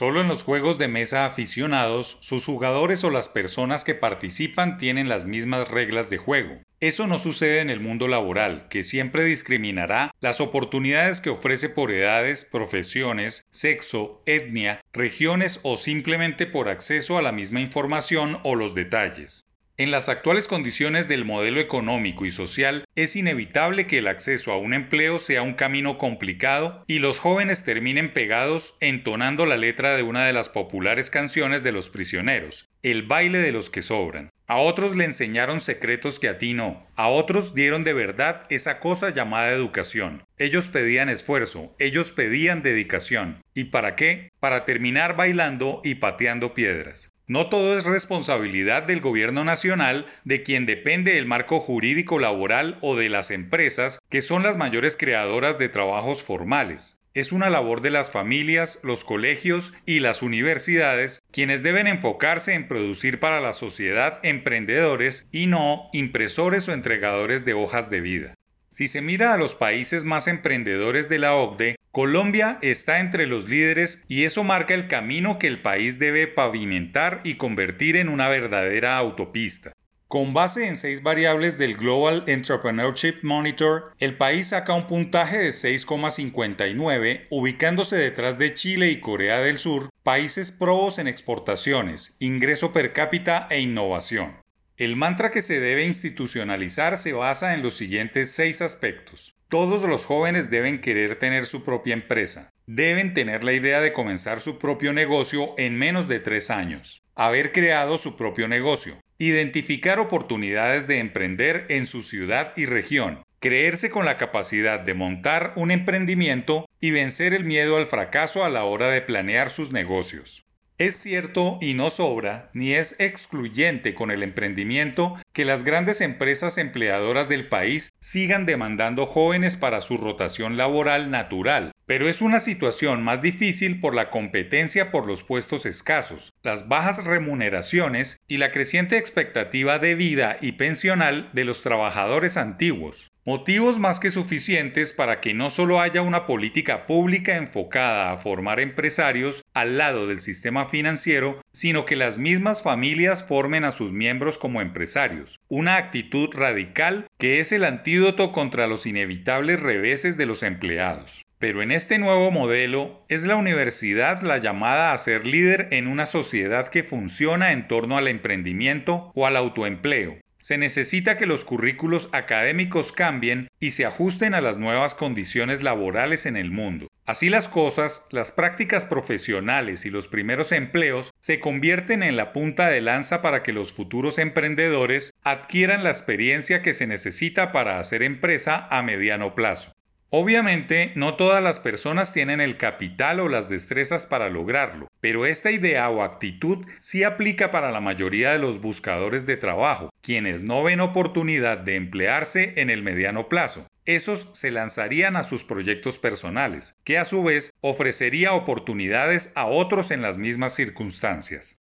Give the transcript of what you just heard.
Solo en los juegos de mesa aficionados, sus jugadores o las personas que participan tienen las mismas reglas de juego. Eso no sucede en el mundo laboral, que siempre discriminará las oportunidades que ofrece por edades, profesiones, sexo, etnia, regiones o simplemente por acceso a la misma información o los detalles. En las actuales condiciones del modelo económico y social, es inevitable que el acceso a un empleo sea un camino complicado y los jóvenes terminen pegados entonando la letra de una de las populares canciones de los prisioneros, el baile de los que sobran. A otros le enseñaron secretos que a ti no. A otros dieron de verdad esa cosa llamada educación. Ellos pedían esfuerzo, ellos pedían dedicación. ¿Y para qué? Para terminar bailando y pateando piedras. No todo es responsabilidad del gobierno nacional, de quien depende el marco jurídico laboral o de las empresas, que son las mayores creadoras de trabajos formales. Es una labor de las familias, los colegios y las universidades quienes deben enfocarse en producir para la sociedad emprendedores y no impresores o entregadores de hojas de vida. Si se mira a los países más emprendedores de la OCDE, Colombia está entre los líderes y eso marca el camino que el país debe pavimentar y convertir en una verdadera autopista. Con base en seis variables del Global Entrepreneurship Monitor, el país saca un puntaje de 6,59, ubicándose detrás de Chile y Corea del Sur, países probos en exportaciones, ingreso per cápita e innovación. El mantra que se debe institucionalizar se basa en los siguientes seis aspectos. Todos los jóvenes deben querer tener su propia empresa. Deben tener la idea de comenzar su propio negocio en menos de tres años. Haber creado su propio negocio. Identificar oportunidades de emprender en su ciudad y región. Creerse con la capacidad de montar un emprendimiento y vencer el miedo al fracaso a la hora de planear sus negocios. Es cierto y no sobra, ni es excluyente con el emprendimiento, que las grandes empresas empleadoras del país sigan demandando jóvenes para su rotación laboral natural, pero es una situación más difícil por la competencia por los puestos escasos, las bajas remuneraciones y la creciente expectativa de vida y pensional de los trabajadores antiguos. Motivos más que suficientes para que no solo haya una política pública enfocada a formar empresarios al lado del sistema financiero, sino que las mismas familias formen a sus miembros como empresarios, una actitud radical que es el antídoto contra los inevitables reveses de los empleados. Pero en este nuevo modelo es la universidad la llamada a ser líder en una sociedad que funciona en torno al emprendimiento o al autoempleo, se necesita que los currículos académicos cambien y se ajusten a las nuevas condiciones laborales en el mundo. Así las cosas, las prácticas profesionales y los primeros empleos se convierten en la punta de lanza para que los futuros emprendedores adquieran la experiencia que se necesita para hacer empresa a mediano plazo. Obviamente, no todas las personas tienen el capital o las destrezas para lograrlo, pero esta idea o actitud sí aplica para la mayoría de los buscadores de trabajo, quienes no ven oportunidad de emplearse en el mediano plazo. Esos se lanzarían a sus proyectos personales, que a su vez ofrecería oportunidades a otros en las mismas circunstancias.